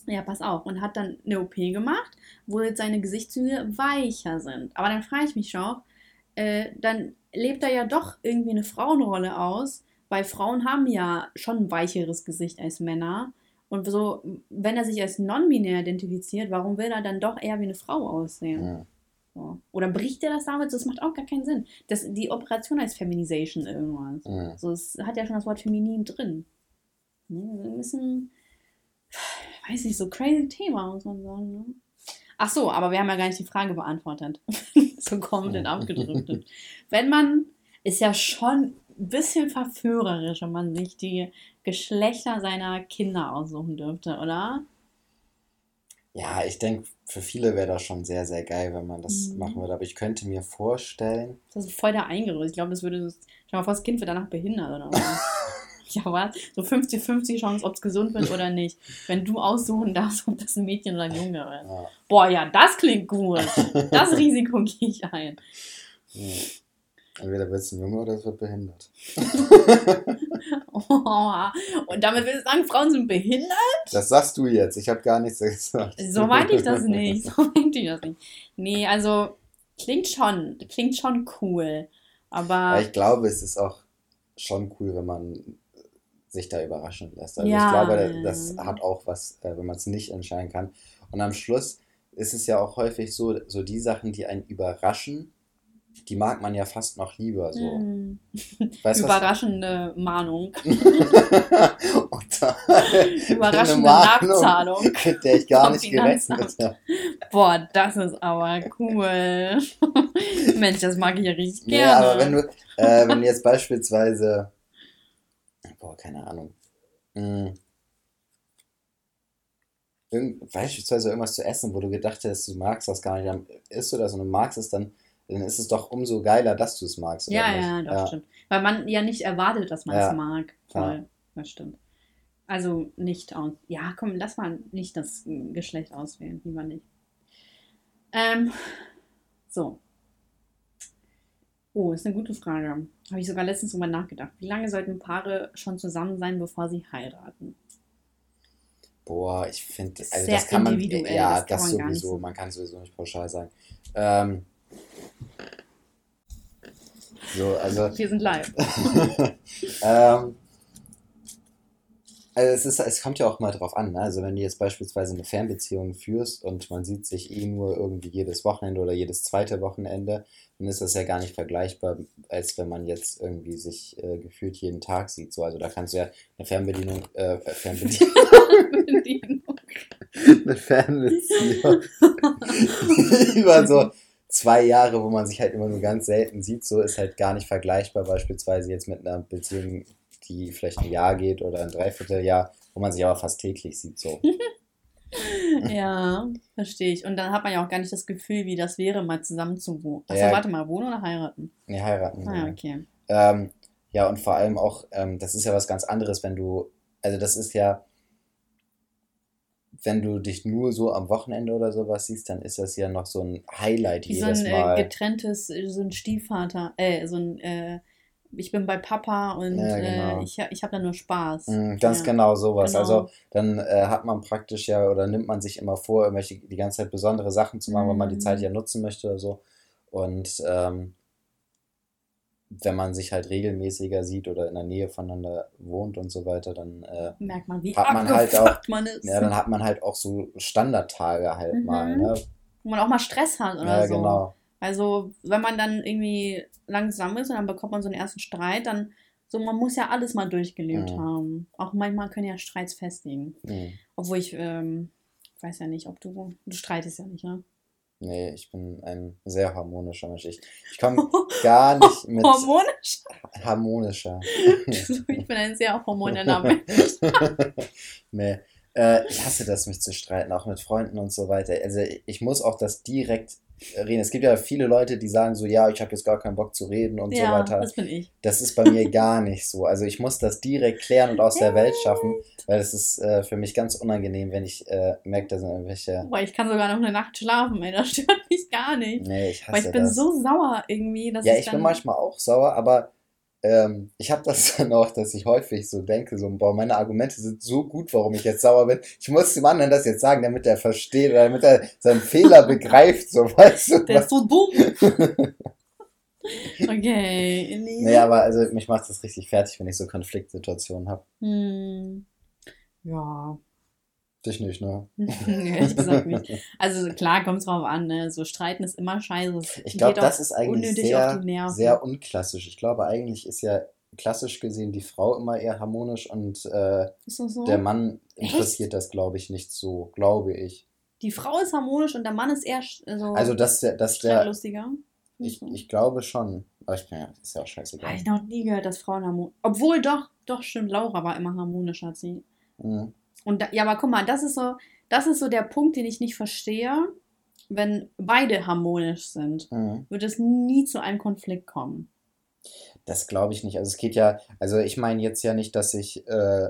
S2: Ja, pass auf. Und hat dann eine OP gemacht, wo jetzt seine Gesichtszüge weicher sind. Aber dann frage ich mich auch, äh, dann lebt er ja doch irgendwie eine Frauenrolle aus, weil Frauen haben ja schon ein weicheres Gesicht als Männer. Und so, wenn er sich als non-binär identifiziert, warum will er dann doch eher wie eine Frau aussehen? Ja. So. Oder bricht er das damit? Das macht auch gar keinen Sinn. Das, die Operation heißt Feminization irgendwas. Ja. So, es hat ja schon das Wort feminin drin. Ne? Ein bisschen, weiß nicht, so crazy Thema, muss man sagen. Ne? Ach so, aber wir haben ja gar nicht die Frage beantwortet. so komplett abgedrückt. Wenn man, ist ja schon ein bisschen verführerisch, wenn man sich die Geschlechter seiner Kinder aussuchen dürfte, oder?
S3: Ja, ich denke, für viele wäre das schon sehr, sehr geil, wenn man das mhm. machen würde. Aber ich könnte mir vorstellen.
S2: Das ist voll der Eingerüst. Ich glaube, das würde. Schau mal vor, das Kind wird danach behindert oder was. ja, was? So 50-50 Chance, ob es gesund wird oder nicht. Wenn du aussuchen darfst, ob das ein Mädchen oder ein Junge ist. Ja. Boah, ja, das klingt gut. Das Risiko gehe ich ein.
S3: Ja. Entweder wird es ein Junge oder es wird behindert.
S2: oh, und damit will ich sagen, Frauen sind behindert?
S3: Das sagst du jetzt. Ich habe gar nichts gesagt.
S2: So meinte ich das nicht. So meinte ich das nicht. Nee, also klingt schon, klingt schon cool. Aber.
S3: Ja, ich glaube, es ist auch schon cool, wenn man sich da überraschen lässt. Also ja. ich glaube, das hat auch was, äh, wenn man es nicht entscheiden kann. Und am Schluss ist es ja auch häufig so, so die Sachen, die einen überraschen, die mag man ja fast noch lieber so. Mm.
S2: Weißt, Überraschende was? Mahnung. Überraschende Nachzahlung.
S3: Mit der ich gar nicht gerechnet habe.
S2: Boah, das ist aber cool. Mensch, das mag ich ja richtig gerne.
S3: Ja, aber wenn du, äh, wenn du jetzt beispielsweise, boah, keine Ahnung, mh, hm, irgend, beispielsweise irgendwas zu essen, wo du gedacht hast, du magst das gar nicht, dann isst du das und du magst es dann dann ist es doch umso geiler, dass du es magst.
S2: Ja, ja, das ja. stimmt. Weil man ja nicht erwartet, dass man ja. es mag. Voll. Ja. Das stimmt. Also nicht aus. Ja, komm, lass mal nicht das Geschlecht auswählen. Lieber nicht. Ähm, so. Oh, ist eine gute Frage. Habe ich sogar letztens drüber nachgedacht. Wie lange sollten Paare schon zusammen sein, bevor sie heiraten?
S3: Boah, ich finde, also das kann man, ja, das, das sowieso, man kann sowieso nicht pauschal sagen. Ähm, so, also.
S2: Wir sind live.
S3: ähm, also es, ist, es kommt ja auch mal drauf an. Ne? Also wenn du jetzt beispielsweise eine Fernbeziehung führst und man sieht sich eh nur irgendwie jedes Wochenende oder jedes zweite Wochenende, dann ist das ja gar nicht vergleichbar, als wenn man jetzt irgendwie sich äh, gefühlt jeden Tag sieht. So, also da kannst du ja eine Fernbedienung, äh, Fernbedienung. eine Fernbeziehung. über so zwei Jahre, wo man sich halt immer nur ganz selten sieht, so ist halt gar nicht vergleichbar, beispielsweise jetzt mit einer Beziehung, die vielleicht ein Jahr geht oder ein Dreivierteljahr, wo man sich aber fast täglich sieht, so.
S2: ja, verstehe ich. Und dann hat man ja auch gar nicht das Gefühl, wie das wäre, mal zusammen zu wohnen. Achso, ja, warte mal, wohnen oder heiraten?
S3: Nee, heiraten.
S2: Ah, okay.
S3: Ähm, ja, und vor allem auch, ähm, das ist ja was ganz anderes, wenn du, also das ist ja, wenn du dich nur so am Wochenende oder sowas siehst, dann ist das ja noch so ein Highlight
S2: Wie jedes so ein äh, Mal. getrenntes, so ein Stiefvater, äh, so ein, äh, ich bin bei Papa und ja, äh, genau. äh, ich, ich habe da nur Spaß.
S3: Mhm, ganz ja. genau sowas. Genau. Also dann äh, hat man praktisch ja oder nimmt man sich immer vor, irgendwelche die ganze Zeit besondere Sachen zu machen, mhm. weil man die Zeit mhm. ja nutzen möchte oder so. Und ähm, wenn man sich halt regelmäßiger sieht oder in der Nähe voneinander wohnt und so weiter, dann äh,
S2: merkt man, wie
S3: hat man halt auch, man ist. Ja, dann hat man halt auch so Standardtage halt mhm. mal, ne?
S2: Wo man auch mal Stress hat oder ja, so. Genau. Also, wenn man dann irgendwie lang zusammen ist und dann bekommt man so einen ersten Streit, dann so, man muss ja alles mal durchgelebt mhm. haben. Auch manchmal können ja Streits festigen. Mhm. Obwohl ich ähm, weiß ja nicht, ob du, du streitest ja nicht, ne?
S3: Nee, ich bin ein sehr harmonischer Mensch. Ich, ich komme gar nicht mit.
S2: Harmonisch?
S3: Harmonischer.
S2: ich bin ein sehr hormoneller Mensch.
S3: nee. Äh, ich hasse das, mich zu streiten, auch mit Freunden und so weiter. Also ich muss auch das direkt reden. Es gibt ja viele Leute, die sagen so, ja, ich habe jetzt gar keinen Bock zu reden und ja, so weiter.
S2: Das bin ich.
S3: Das ist bei mir gar nicht so. Also ich muss das direkt klären und aus der Welt schaffen, weil es ist äh, für mich ganz unangenehm, wenn ich äh, merke, da sind irgendwelche.
S2: Boah, ich kann sogar noch eine Nacht schlafen, ey. Das stört mich gar nicht.
S3: Nee, ich hasse
S2: Weil ich bin
S3: das.
S2: so sauer irgendwie. Dass
S3: ja,
S2: ich,
S3: ich bin manchmal auch sauer, aber ähm, ich habe das dann auch, dass ich häufig so denke, so, boah, meine Argumente sind so gut, warum ich jetzt sauer bin. Ich muss dem anderen das jetzt sagen, damit er versteht oder damit er seinen Fehler begreift, so, weißt du. Der ist so dumm. okay. Nee. nee, aber also mich macht das richtig fertig, wenn ich so Konfliktsituationen habe. Hm. Ja. Dich nicht, ne?
S2: Ehrlich gesagt nicht. Also klar, kommt es drauf an, ne? So streiten ist immer scheiße. Ich glaube, das ist
S3: eigentlich sehr, sehr unklassisch. Ich glaube, eigentlich ist ja klassisch gesehen die Frau immer eher harmonisch und äh, so? der Mann interessiert Echt? das, glaube ich, nicht so, glaube ich.
S2: Die Frau ist harmonisch und der Mann ist eher
S3: so also dass der, dass der lustiger. Ich, ich glaube schon. Aber ich bin ja, ist ja auch scheißegal.
S2: Habe ich noch nie gehört, dass Frauen harmonisch. Obwohl doch, doch stimmt, Laura war immer harmonisch, hat sie. Mhm. Und da, ja, aber guck mal, das ist so, das ist so der Punkt, den ich nicht verstehe. Wenn beide harmonisch sind, mhm. wird es nie zu einem Konflikt kommen.
S3: Das glaube ich nicht. Also es geht ja, also ich meine jetzt ja nicht, dass ich äh,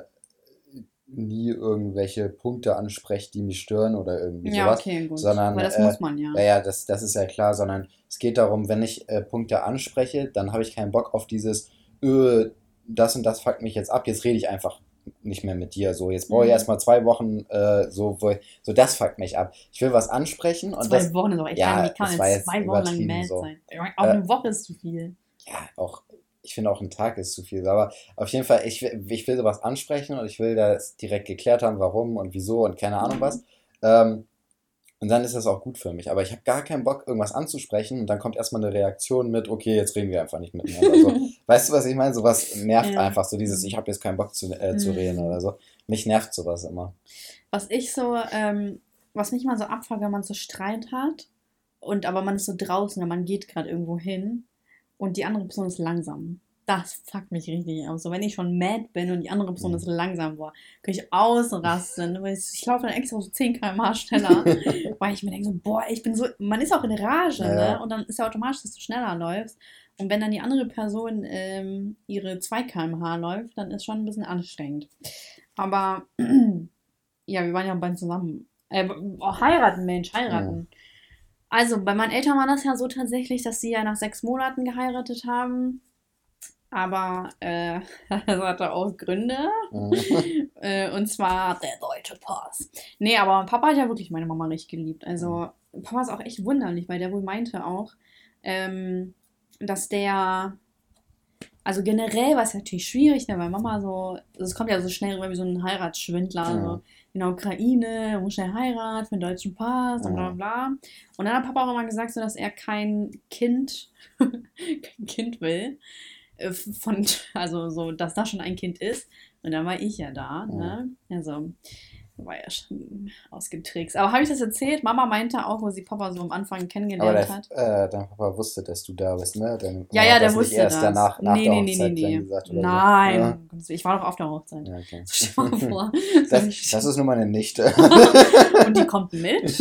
S3: nie irgendwelche Punkte anspreche, die mich stören oder irgendwie ja, sowas. Okay, gut. Sondern, Aber das äh, muss man ja. Ja, das, das ist ja klar, sondern es geht darum, wenn ich äh, Punkte anspreche, dann habe ich keinen Bock auf dieses, öh, das und das fuckt mich jetzt ab, jetzt rede ich einfach nicht mehr mit dir. So, jetzt brauche ich mhm. erstmal zwei Wochen, äh, so, wo, so das fuckt mich ab. Ich will was ansprechen und zwei das. Wochen ist auch echt ja, lang. Wie kann man zwei Wochen lang mad so. sein? Auch äh, eine Woche ist zu viel. Ja, auch, ich finde auch ein Tag ist zu viel. Aber auf jeden Fall, ich, ich will sowas ansprechen und ich will das direkt geklärt haben, warum und wieso und keine Ahnung mhm. was. Ähm, und dann ist das auch gut für mich. Aber ich habe gar keinen Bock, irgendwas anzusprechen und dann kommt erstmal eine Reaktion mit, okay, jetzt reden wir einfach nicht miteinander. So. weißt du, was ich meine? Sowas nervt ja. einfach. So dieses, ich habe jetzt keinen Bock zu, äh, zu mhm. reden oder so. Mich nervt sowas immer.
S2: Was ich so, ähm, was mich mal so abfuckt, wenn man so Streit hat und aber man ist so draußen, man geht gerade irgendwo hin und die andere Person ist langsam das fuckt mich richtig aus. So, wenn ich schon mad bin und die andere Person mhm. ist langsam war, kann ich ausrasten. Ich, ich laufe dann extra so 10 km/h schneller, weil ich mir denke so, boah, ich bin so, man ist auch in Rage, ja. ne? Und dann ist ja automatisch, dass du schneller läufst. Und wenn dann die andere Person ähm, ihre 2 km/h läuft, dann ist schon ein bisschen anstrengend. Aber ja, wir waren ja beide zusammen. Äh, oh, heiraten, Mensch, heiraten. Ja. Also, bei meinen Eltern war das ja so tatsächlich, dass sie ja nach sechs Monaten geheiratet haben aber äh, das hatte auch Gründe. Mhm. äh, und zwar der deutsche Pass. Nee, aber Papa hat ja wirklich meine Mama richtig geliebt. Also Papa ist auch echt wunderlich, weil der wohl meinte auch, ähm, dass der, also generell war es natürlich schwierig, ne, weil Mama so, also es kommt ja so schnell rüber wie so ein Heiratsschwindler, mhm. so in der Ukraine, muss schnell heiraten für den deutschen Pass und bla bla. Und dann hat Papa auch immer gesagt, so, dass er kein Kind, kein Kind will. Äh, von, also so, dass da schon ein Kind ist. Und dann war ich ja da, ne? Also, war ja schon ausgetrickst. Aber habe ich das erzählt? Mama meinte auch, wo sie Papa so am Anfang kennengelernt
S3: der, hat. Äh, dein Papa wusste, dass du da bist, ne? Dein ja, ja, der wusste erst das. danach, nach nee, der nee, Hochzeit nee, nee,
S2: gesagt, Nein, ja. ich war doch auf der Hochzeit. Ja, okay. So, vor.
S3: das, das ist nur meine Nichte.
S2: Und die kommt mit.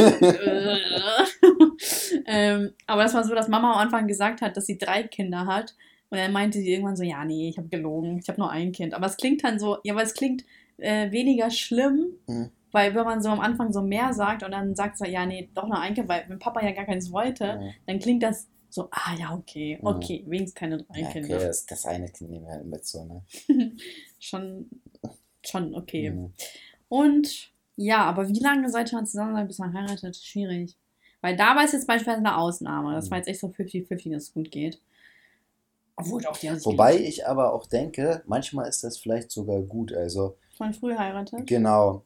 S2: ähm, aber das war so, dass Mama am Anfang gesagt hat, dass sie drei Kinder hat und dann meinte sie irgendwann so, ja, nee, ich habe gelogen, ich habe nur ein Kind. Aber es klingt dann so, ja, aber es klingt äh, weniger schlimm, mhm. weil wenn man so am Anfang so mehr sagt und dann sagt so, ja, nee, doch nur ein Kind, weil wenn Papa ja gar keins wollte, mhm. dann klingt das so, ah ja, okay, mhm. okay, mhm. wenigstens keine drei ja, okay, Kinder.
S3: Das, das eine Kind nehmen wir halt mit so, ne?
S2: schon, schon okay. Mhm. Und ja, aber wie lange seid ihr zusammen bis man heiratet? Schwierig. Weil da war es jetzt beispielsweise eine Ausnahme. Das war jetzt echt so 50-50, dass es gut geht.
S3: Obwohl auch die Wobei ich aber auch denke, manchmal ist das vielleicht sogar gut. Also.
S2: Von früh heiraten?
S3: Genau.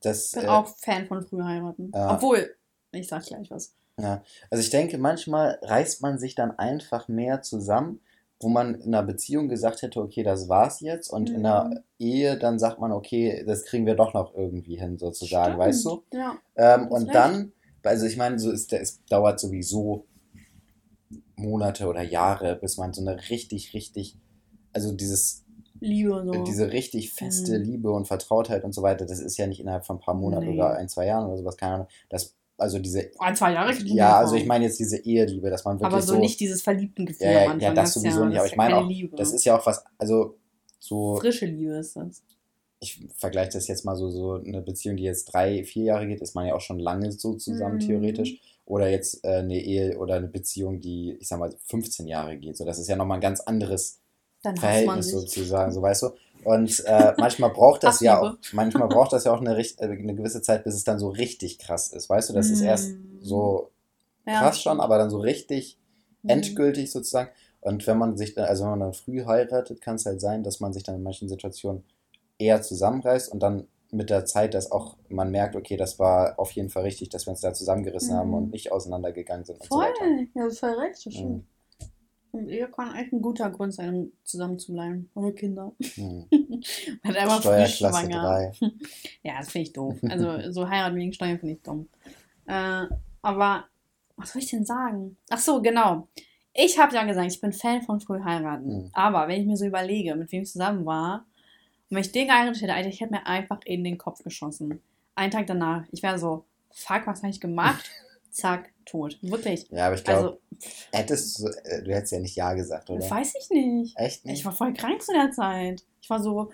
S2: Das, ich bin äh, auch Fan von früh heiraten. Äh, Obwohl, ich sag gleich was.
S3: Ja, also ich denke, manchmal reißt man sich dann einfach mehr zusammen, wo man in einer Beziehung gesagt hätte, okay, das war's jetzt. Und mhm. in einer mhm. Ehe dann sagt man, okay, das kriegen wir doch noch irgendwie hin, sozusagen, Stimmt. weißt du? Ja. Ähm, und recht. dann, also ich meine, so ist, es dauert sowieso Monate oder Jahre, bis man so eine richtig, richtig, also dieses Liebe so. Diese richtig feste mhm. Liebe und Vertrautheit und so weiter, das ist ja nicht innerhalb von ein paar Monaten nee. oder ein, zwei Jahren oder sowas, keine Ahnung. Das, also diese. Ein, zwei Jahre? Ja, also ich meine jetzt diese Eheliebe, dass man wirklich. Aber so,
S2: so nicht dieses verliebten Gefühl ja, am Anfang. Ja, das
S3: sowieso ja, nicht, aber ich meine auch, Liebe. das ist ja auch was, also so.
S2: Frische Liebe ist das.
S3: Ich vergleiche das jetzt mal so, so eine Beziehung, die jetzt drei, vier Jahre geht, ist man ja auch schon lange so zusammen, mhm. theoretisch oder jetzt äh, eine Ehe oder eine Beziehung, die, ich sag mal, 15 Jahre geht. So, das ist ja nochmal ein ganz anderes Verhältnis sozusagen, so weißt du. Und äh, manchmal braucht das ja auch, manchmal braucht das ja auch eine, äh, eine, gewisse Zeit, bis es dann so richtig krass ist. Weißt du, das mm. ist erst so krass ja. schon, aber dann so richtig mm. endgültig sozusagen. Und wenn man sich dann, also wenn man dann früh heiratet, kann es halt sein, dass man sich dann in manchen Situationen eher zusammenreißt und dann mit der Zeit, dass auch man merkt, okay, das war auf jeden Fall richtig, dass wir uns da zusammengerissen mm. haben und mhm. nicht auseinandergegangen sind.
S2: voll, so ja, das ist voll recht, das stimmt. Und Ehe kann echt ein guter Grund sein, um zusammen zu bleiben. Ohne Kinder. Hm. Hat einfach frisch schwanger. ja, das finde ich doof. Also so heiraten wegen Steuern finde ich dumm. Äh, aber was soll ich denn sagen? Ach so, genau. Ich habe ja gesagt, ich bin Fan von früh heiraten. Hm. Aber wenn ich mir so überlege, mit wem ich zusammen war, und wenn ich den geheiratet hätte, Alter, ich hätte mir einfach in den Kopf geschossen. Einen Tag danach. Ich wäre so, fuck, was habe ich gemacht? Zack, tot. Wirklich.
S3: Ja, aber ich glaube, also, hättest du, äh, du hättest ja nicht Ja gesagt, oder?
S2: Weiß ich nicht.
S3: Echt
S2: nicht? Ich war voll krank zu der Zeit. Ich war so,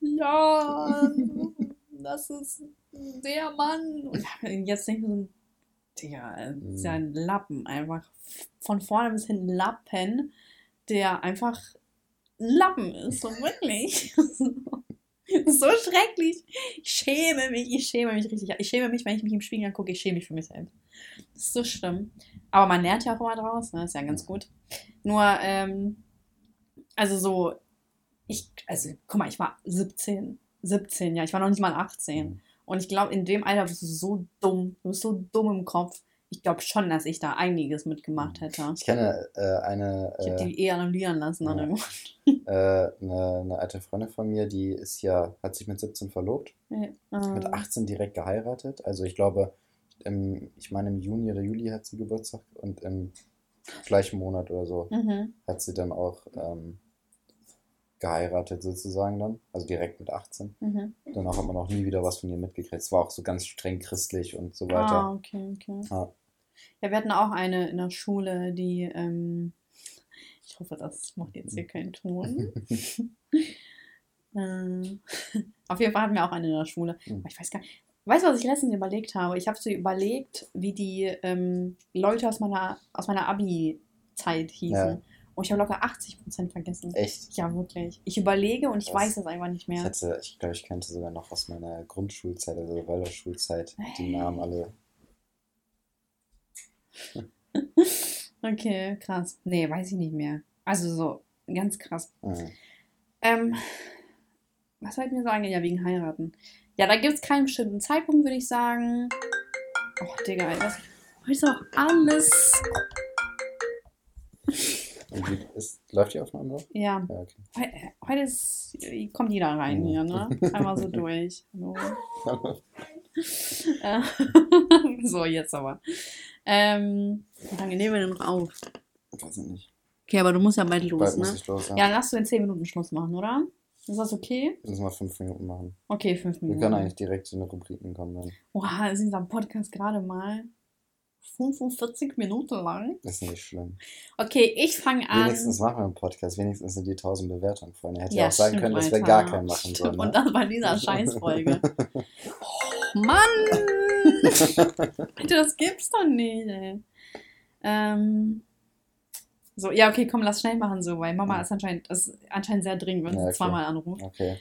S2: ja, das ist der Mann. Und jetzt denke ich so, Digga, das ist ja ein Lappen. Einfach von vorne bis hinten Lappen, der einfach ein Lappen ist. So wirklich. so schrecklich. Ich schäme mich, ich schäme mich richtig. Ich schäme mich, wenn ich mich im Spiegel angucke, ich schäme mich für mich selbst. Ist so schlimm. Aber man lernt ja auch immer draus, ne? Ist ja ganz gut. Nur, ähm, also so, ich, also guck mal, ich war 17. 17, ja, ich war noch nicht mal 18. Und ich glaube, in dem Alter bist du so dumm. Du bist so dumm im Kopf. Ich glaube schon, dass ich da einiges mitgemacht hätte.
S3: Ich kenne äh, eine.
S2: ich hätte die eh annullieren lassen ja,
S3: an äh, eine, eine alte Freundin von mir, die ist ja, hat sich mit 17 verlobt. Ja, äh. Mit 18 direkt geheiratet. Also ich glaube, im, ich meine im Juni oder Juli hat sie Geburtstag und im gleichen Monat oder so mhm. hat sie dann auch ähm, geheiratet sozusagen dann, also direkt mit 18. Mhm. Danach hat man auch nie wieder was von ihr mitgekriegt. Es war auch so ganz streng christlich und so weiter.
S2: Ah, okay, okay. Ja, ja wir hatten auch eine in der Schule, die, ähm, ich hoffe, das macht jetzt hier keinen Ton. äh, auf jeden Fall hatten wir auch eine in der Schule. Mhm. Ich weiß gar nicht, Weißt du, was ich letztens überlegt habe? Ich habe so überlegt, wie die ähm, Leute aus meiner, aus meiner Abi-Zeit hießen. Ja. Und ich habe locker 80% vergessen.
S3: Echt?
S2: Ja, wirklich. Ich überlege und ich was? weiß es einfach nicht mehr.
S3: Ich, hatte, ich glaube, ich kannte sogar noch aus meiner Grundschulzeit, also Waldorfschulzeit, die Namen alle.
S2: okay, krass. Nee, weiß ich nicht mehr. Also so, ganz krass. Mhm. Ähm, was ich mir sagen? Ja, wegen heiraten. Ja, da gibt es keinen bestimmten Zeitpunkt, würde ich sagen. Oh, Digga, ey, was, heute ist auch alles.
S3: Ist, läuft die Aufnahme noch?
S2: Ja. ja okay. heute, heute ist, kommt jeder rein hier, ne? Einmal so durch. Hallo. Äh, so, jetzt aber. Ähm, wie lange nehmen wir denn noch auf?
S3: Ich weiß nicht.
S2: Okay, aber du musst ja bald los, bald ne? Los, ja. ja, lass du in 10 Minuten Schluss machen, oder? Ist das okay?
S3: Lass mal fünf Minuten machen.
S2: Okay, fünf Minuten.
S3: Wir können eigentlich direkt in die Rubriken kommen dann.
S2: Oha, ist unser Podcast gerade mal 45 Minuten lang?
S3: ist nicht schlimm.
S2: Okay, ich fange an.
S3: Wenigstens machen wir einen Podcast. Wenigstens sind die 1000 Bewertungen vorne. Hätte ja, auch sagen können, dass wir gar keinen machen sollen.
S2: Ne? Und das bei dieser Scheißfolge. oh, Mann! das gibt's doch nicht, ey. Ähm, so, ja, okay, komm, lass schnell machen so, weil Mama ist anscheinend, ist anscheinend sehr dringend, wenn sie okay. zweimal anruft.
S3: Okay.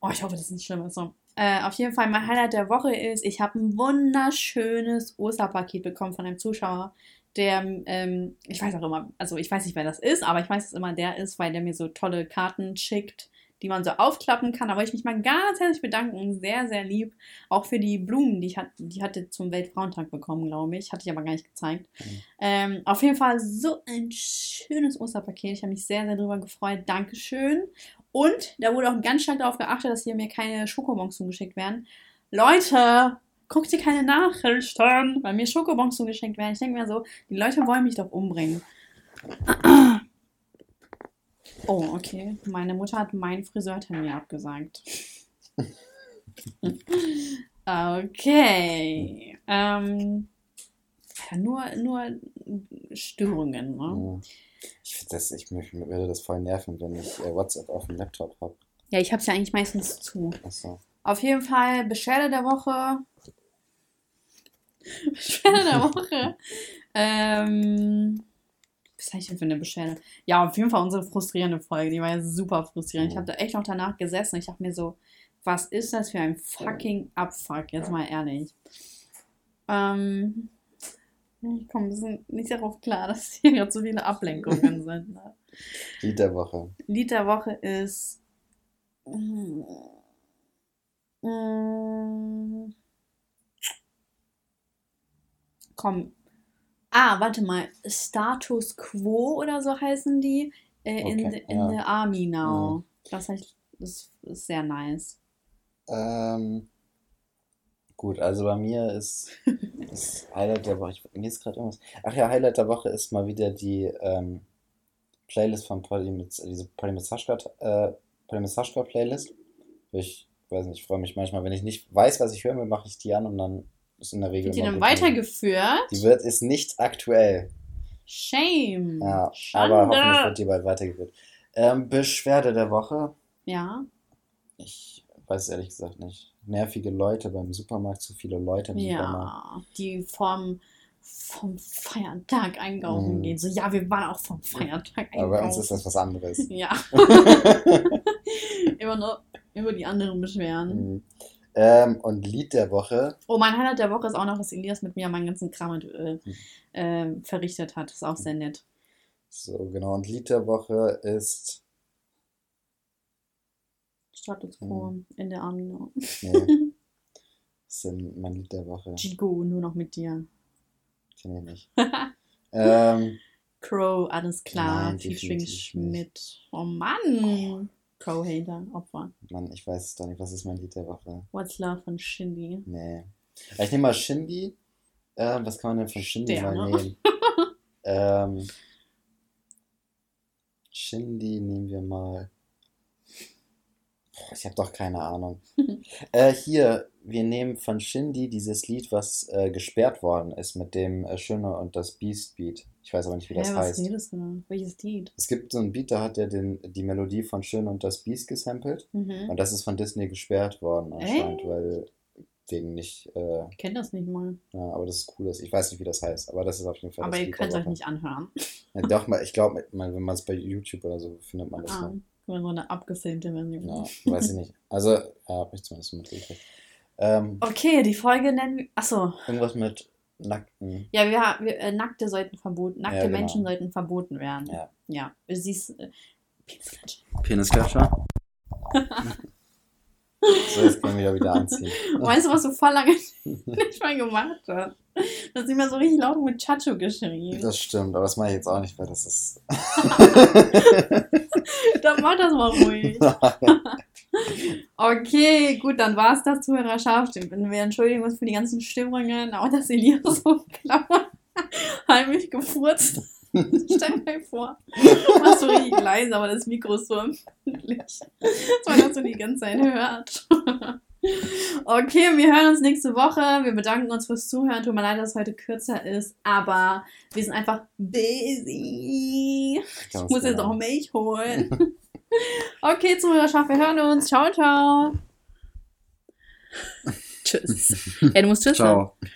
S2: Oh, ich hoffe, das ist nicht schlimm. So. Äh, auf jeden Fall, mein Highlight der Woche ist, ich habe ein wunderschönes Osterpaket bekommen von einem Zuschauer, der, ähm, ich weiß auch immer, also ich weiß nicht, wer das ist, aber ich weiß, dass es immer der ist, weil der mir so tolle Karten schickt die man so aufklappen kann. Da wollte ich mich mal ganz herzlich bedanken. Sehr, sehr lieb. Auch für die Blumen, die ich hat, die hatte zum Weltfrauentag bekommen, glaube ich. Hatte ich aber gar nicht gezeigt. Mhm. Ähm, auf jeden Fall so ein schönes Osterpaket. Ich habe mich sehr, sehr darüber gefreut. Dankeschön. Und da wurde auch ganz stark darauf geachtet, dass hier mir keine Schokobons zugeschickt werden. Leute, guckt ihr keine Nachrichten, weil mir Schokobons zugeschickt werden. Ich denke mir so, die Leute wollen mich doch umbringen. Oh, okay. Meine Mutter hat meinen Friseurtermin abgesagt. okay. Ähm, ja, nur, nur Störungen, ne?
S3: Ich, das, ich mich, würde das voll nerven, wenn ich äh, WhatsApp auf dem Laptop habe.
S2: Ja, ich habe es ja eigentlich meistens zu. Achso. Auf jeden Fall Beschwerde der Woche. Beschwerde der Woche. ähm, Was habe ich denn für eine Beschwerde? Ja, auf jeden Fall unsere frustrierende Folge. Die war ja super frustrierend. Ich
S3: Mhm.
S2: habe da echt noch danach gesessen. Ich dachte mir so, was ist das für ein fucking Abfuck? Jetzt mal ehrlich. Ähm, ich komme ein bisschen nicht darauf klar, dass hier gerade so viele Ablenkungen sind. Ne?
S3: Lied der Woche.
S2: Lied der Woche ist. Mm, mm, Komm. Ah, warte mal. Status Quo oder so heißen die. Äh, in,
S3: Okay,
S2: the, in
S3: ja.
S2: the Army Now. Das, heißt, das ist sehr nice.
S3: Ähm, gut, also bei mir ist das Highlight der Woche. Ich, mir ist gerade irgendwas. Ach ja, Highlight der Woche ist mal wieder die ähm, Playlist von Polly mit diese Polly mit Sascha, äh, Polly mit Sascha Playlist. Ich weiß nicht, ich freue mich manchmal, wenn ich nicht weiß, was ich hören will, mache ich die an und dann ist in der Regel
S2: Wird die dann weitergeführt?
S3: Die wird ist nicht aktuell.
S2: Shame.
S3: Ja,
S2: Schande.
S3: aber hoffentlich wird die bald weitergeführt. Ähm, Beschwerde der Woche.
S2: Ja.
S3: Ich weiß es ehrlich gesagt nicht. Nervige Leute beim Supermarkt, zu viele Leute im Supermarkt.
S2: Ja, die vom, vom Feiertag einkaufen
S3: Mhm.
S2: gehen. So, ja, wir waren auch vom Feiertag einkaufen.
S3: Aber bei uns ist das was anderes.
S2: Ja, immer nur über die anderen beschweren.
S3: Mhm. Ähm, und Lied der Woche.
S2: Oh, mein Highlight der Woche ist auch noch, dass Elias mit mir meinen ganzen Kram äh, äh, verrichtet hat. ist auch sehr nett.
S3: So, genau. Und Lied der Woche ist.
S2: Status quo
S3: Mhm.
S2: in der Army Now.
S3: Nee. Das ist mein Lied der Woche.
S2: Chico, nur noch mit dir.
S3: Kenn ich nicht. ähm,
S2: Crow, alles klar.
S3: Nein,
S2: Featuring
S3: definitiv
S2: Schmidt. Oh Mann. Crow-Hater, Opfer.
S3: Mann, ich weiß es doch nicht. Was ist mein Lied der Woche?
S2: What's Love von Shindy.
S3: Nee. Ich nehme mal Shindy. Ähm, was kann man denn von Shindy mal
S2: Sterne.
S3: nehmen? ähm, Shindy nehmen wir mal. Ich habe doch keine Ahnung. äh, hier, wir nehmen von Shindy dieses Lied, was äh, gesperrt worden ist mit dem äh, Schöne und das Beast Beat. Ich weiß aber nicht, wie das
S2: Hä, was
S3: heißt.
S2: redest du? Welches Lied?
S3: Es gibt so einen Beat, da hat er den, die Melodie von Schön und das Beast gesampelt.
S2: Mhm.
S3: Und das ist von Disney gesperrt worden anscheinend,
S2: Echt?
S3: weil wegen nicht, äh,
S2: Ich kenne das nicht mal.
S3: ja, aber das ist cool. Das, ich weiß nicht, wie das heißt, aber das ist auf jeden Fall
S2: Aber
S3: das
S2: ihr könnt es euch nicht anhören.
S3: Ja, doch, mal, ich glaube, wenn man es bei YouTube oder so findet man das
S2: Ah,
S3: noch.
S2: Nur so eine abgefilmte Version.
S3: Ja, weiß ich nicht. Also, ja, habe ich zumindest mitgekriegt. Ähm,
S2: Okay, die Folge nennen wir. Achso.
S3: irgendwas mit nackten.
S2: Ja, wir, wir äh, Nackte sollten verboten. Nackte
S3: Ja, genau.
S2: Menschen sollten verboten werden.
S3: Ja.
S2: Ja. Sie ist. Äh, Penisklatsche.
S3: Penisklatscher. so, jetzt können wir ja wieder anziehen.
S2: weißt du, was du voll lange nicht mal gemacht hast? Du hast immer so richtig laut mit Chacho geschrien.
S3: Das stimmt, aber das mache ich jetzt auch nicht, weil das ist.
S2: Dann mach das mal ruhig. Okay, gut, dann war es das, Zuhörerschaft. Wir entschuldigen uns für die ganzen Stimmungen, auch dass Elias so klar heimlich gefurzt. Stell mir vor, warst du richtig leise, aber das Mikro ist so empfindlich, dass man das so die ganze Zeit hört. Okay, wir hören uns nächste Woche. Wir bedanken uns fürs Zuhören. Tut mir leid, dass es heute kürzer ist, aber wir sind einfach busy. Ich muss jetzt auch Milch holen. Okay, Zuhörerschaft, wir hören uns. Ciao, ciao. Tschüss. Ja, du musst Tschüss sagen.
S3: Ciao.